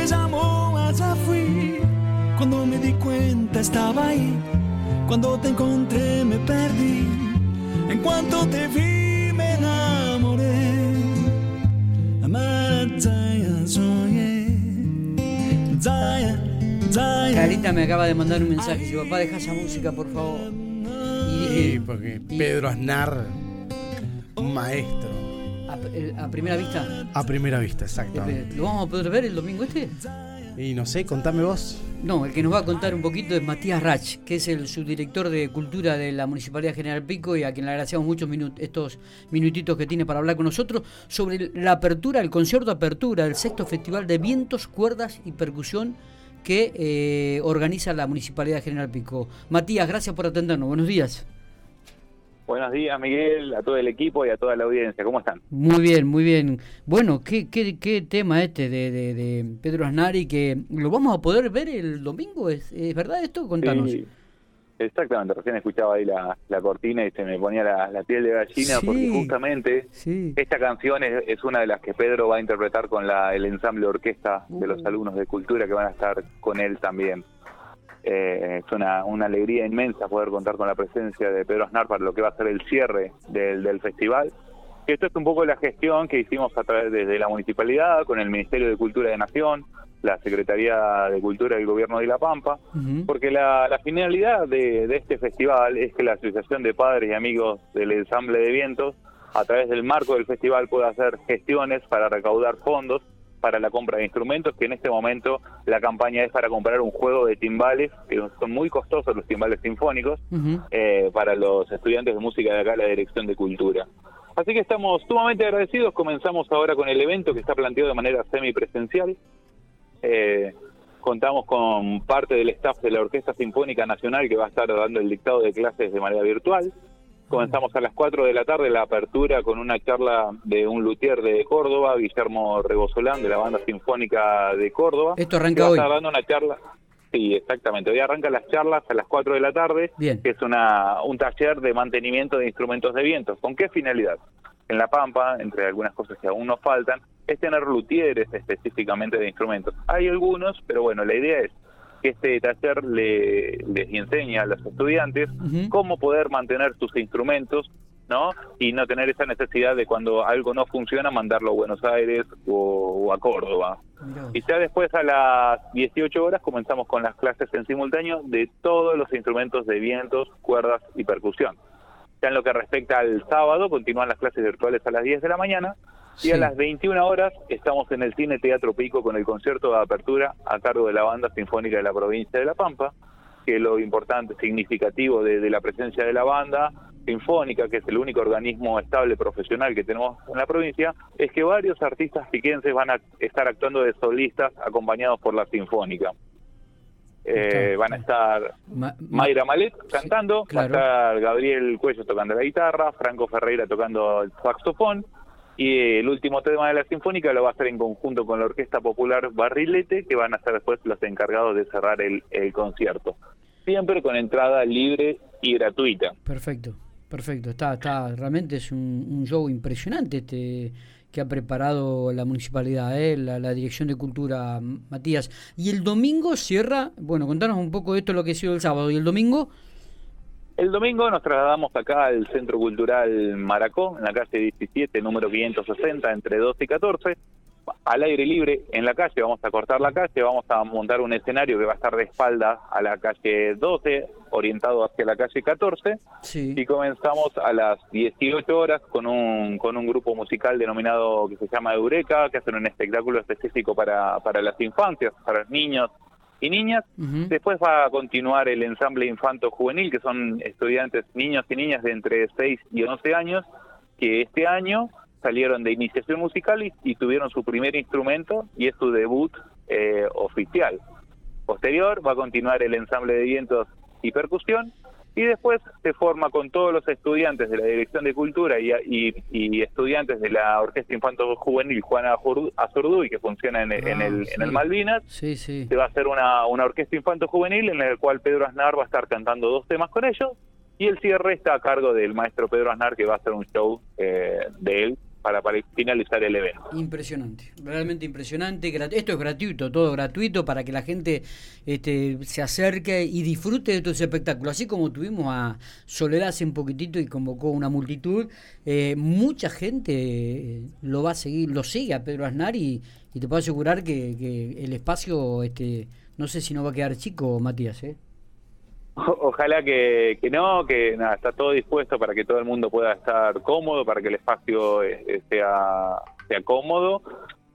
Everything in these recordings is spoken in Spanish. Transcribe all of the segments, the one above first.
me llamó, allá fui. Cuando me di cuenta estaba ahí. Cuando te encontré me perdí. En cuanto te vi me enamoré. Carita me acaba de mandar un mensaje. Dice, papá, deja esa música, por favor. Y Sí, porque y- Pedro Aznar, un maestro. A, eh, a primera vista, A primera vista, eh, exactamente. ¿lo vamos a poder ver el domingo este? Y no sé, contame vos. No, el que nos va a contar un poquito es Matías Rach, que es el subdirector de Cultura de la Municipalidad General Pico y a quien le agradecemos muchos minut- estos minutitos que tiene para hablar con nosotros sobre la apertura, el concierto apertura del sexto Festival de Vientos, Cuerdas y Percusión que eh, organiza la Municipalidad General Pico. Matías, gracias por atendernos. Buenos días. Buenos días, Miguel, a todo el equipo y a toda la audiencia. ¿Cómo están? Muy bien, muy bien. Bueno, ¿qué, qué, qué tema este de, de, de Pedro Asnari que lo vamos a poder ver el domingo? ¿Es, es verdad esto? Contanos. Sí, exactamente, recién escuchaba ahí la, la cortina y se me ponía la, la piel de gallina Sí. porque justamente Sí. esta canción es, es una de las que Pedro va a interpretar con la, el ensamble orquesta de los Uh. alumnos de cultura que van a estar con él también. Eh, es una, una alegría inmensa poder contar con la presencia de Pedro Aznar para lo que va a ser el cierre del, del festival. Esto es un poco la gestión que hicimos a través desde la municipalidad, con el Ministerio de Cultura de Nación, la Secretaría de Cultura del Gobierno de La Pampa, porque la, la finalidad de, de este festival es que la Asociación de Padres y Amigos del Ensamble de Vientos, a través del marco del festival, pueda hacer gestiones para recaudar fondos para la compra de instrumentos, que en este momento la campaña es para comprar un juego de timbales, que son muy costosos los timbales sinfónicos, eh, para los estudiantes de música de acá, la Dirección de Cultura. Así que estamos sumamente agradecidos. Comenzamos ahora con el evento que está planteado de manera semipresencial. Eh, contamos con parte del staff de la Orquesta Sinfónica Nacional que va a estar dando el dictado de clases de manera virtual. Comenzamos a las 4 de la tarde la apertura con una charla de un luthier de Córdoba, Guillermo Rebosolán, de la Banda Sinfónica de Córdoba. Esto arranca hoy. dando una charla. Sí, exactamente. Hoy arrancan las charlas a las 4 de la tarde, Bien. que es una, un taller de mantenimiento de instrumentos de viento. ¿Con qué finalidad? En La Pampa, entre algunas cosas que aún nos faltan, es tener luthieres específicamente de instrumentos. Hay algunos, pero bueno, la idea es que este taller le, les enseña a los estudiantes cómo poder mantener sus instrumentos, ¿no? Y no tener esa necesidad de cuando algo no funciona mandarlo a Buenos Aires o, o a Córdoba. Mirá. Y ya después a las 18 horas comenzamos con las clases en simultáneo de todos los instrumentos de vientos, cuerdas y percusión. Ya en lo que respecta al sábado, continúan las clases virtuales a las 10 de la mañana y a las 21 horas estamos en el Cine Teatro Pico con el concierto de apertura a cargo de la Banda Sinfónica de la Provincia de La Pampa, que lo importante, significativo de, de la presencia de la banda sinfónica, que es el único organismo estable profesional que tenemos en la provincia, es que varios artistas piquenses van a estar actuando de solistas acompañados por la sinfónica. Eh, van a estar Ma- ma- Mayra Malet cantando, claro. va a estar Gabriel Cuello tocando la guitarra, Franco Ferreira tocando el saxofón y el último tema de la sinfónica lo va a hacer en conjunto con la Orquesta Popular Barrilete, que van a ser después los encargados de cerrar el, concierto. Siempre con entrada libre y gratuita. Perfecto, perfecto. Está, está, realmente es un, show impresionante este que ha preparado la municipalidad, ¿eh? la, la Dirección de Cultura, Matías. Y el domingo cierra, bueno, contanos un poco de esto, lo que ha sido el sábado. Y el domingo, El domingo nos trasladamos acá al Centro Cultural Maracó, en la calle 17, número 560, entre 12 y 14, al aire libre en la calle, vamos a cortar la calle, vamos a montar un escenario que va a estar de espalda a la calle 12, orientado hacia la calle 14, sí. y comenzamos a las 18 horas con un, con un grupo musical denominado que se llama Eureka, que hacen un espectáculo específico para, para las infancias, para los niños y niñas. Después va a continuar el ensamble infanto-juvenil, que son estudiantes, niños y niñas de entre 6 y 11 años, que este año salieron de iniciación musical y, y tuvieron su primer instrumento y es su debut eh, oficial. Posterior va a continuar el ensamble de vientos y percusión y después se forma con todos los estudiantes de la Dirección de Cultura y, y- y estudiantes de la Orquesta Infanto Juvenil Juana Azurdu- Azurduy que funciona en, Ah, el, sí. en el Malvinas Sí, sí. se va a hacer una, una orquesta infanto juvenil en la cual Pedro Aznar va a estar cantando dos temas con ellos y el cierre está a cargo del maestro Pedro Aznar que va a hacer un show eh, de él para, para finalizar el evento. Impresionante, realmente impresionante. Esto es gratuito, todo gratuito para que la gente este, se acerque y disfrute de estos espectáculos. Así como tuvimos a Soledad hace un poquitito y convocó una multitud, eh, mucha gente lo va a seguir, lo sigue a Pedro Aznar y, te puedo asegurar que, que, el espacio, este, no sé si no va a quedar chico, Matías. ¿eh? Ojalá que, no, que nada, está todo dispuesto para que todo el mundo pueda estar cómodo, para que el espacio eh, eh, sea, sea cómodo.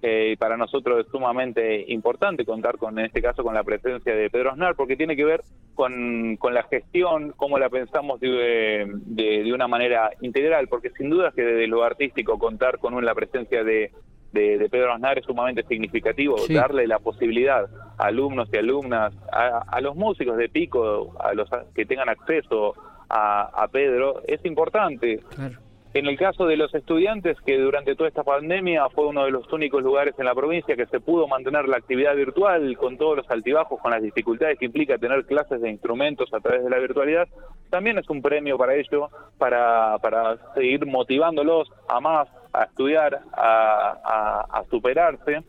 Eh, para nosotros es sumamente importante contar con, en este caso, con la presencia de Pedro Aznar, porque tiene que ver con, con la gestión, cómo la pensamos de, de, una manera integral, porque sin duda que desde lo artístico contar con la presencia de, de, Pedro Aznar es sumamente significativo, darle la posibilidad a alumnos y alumnas, a, los músicos de Pico, a los que tengan acceso a, Pedro, es importante. En el caso de los estudiantes, que durante toda esta pandemia fue uno de los únicos lugares en la provincia que se pudo mantener la actividad virtual con todos los altibajos, con las dificultades que implica tener clases de instrumentos a través de la virtualidad, también es un premio para ello, para, para seguir motivándolos a más, a estudiar, a, superarse.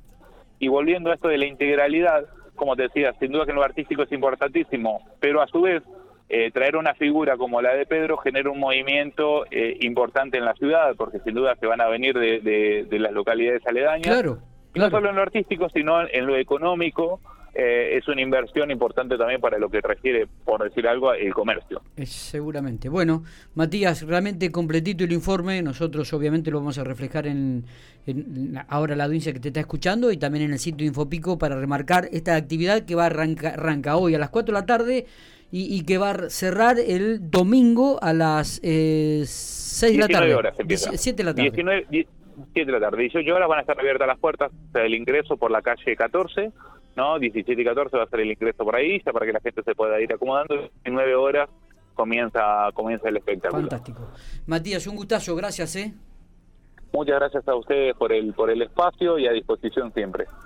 Y volviendo a esto de la integralidad, como te decía, sin duda que en lo artístico es importantísimo, pero a su vez eh, traer una figura como la de Pedro genera un movimiento eh, importante en la ciudad, porque sin duda que van a venir de, las localidades aledañas. Claro, No solo en lo artístico, sino en lo económico, eh, es una inversión importante también para lo que requiere, por decir algo, el comercio. seguramente. Bueno, Matías, realmente completito el informe. Nosotros obviamente lo vamos a reflejar en, ahora la audiencia que te está escuchando y también en el sitio Infopico para remarcar esta actividad que va a arrancar arranca hoy a las 4 de la tarde y, que va a cerrar el domingo a las eh, 6 de la tarde. Horas 7 de la tarde. 19, 7 de la tarde. 18 horas van a estar abiertas las puertas del ingreso por la calle 14 ¿no? 17 y 14 va a ser el ingreso por ahí, ya para que la gente se pueda ir acomodando. En 9 horas comienza, comienza el espectáculo. Fantástico. Matías, un gustazo, gracias, ¿eh? Muchas gracias a ustedes por el, por el espacio y a disposición siempre.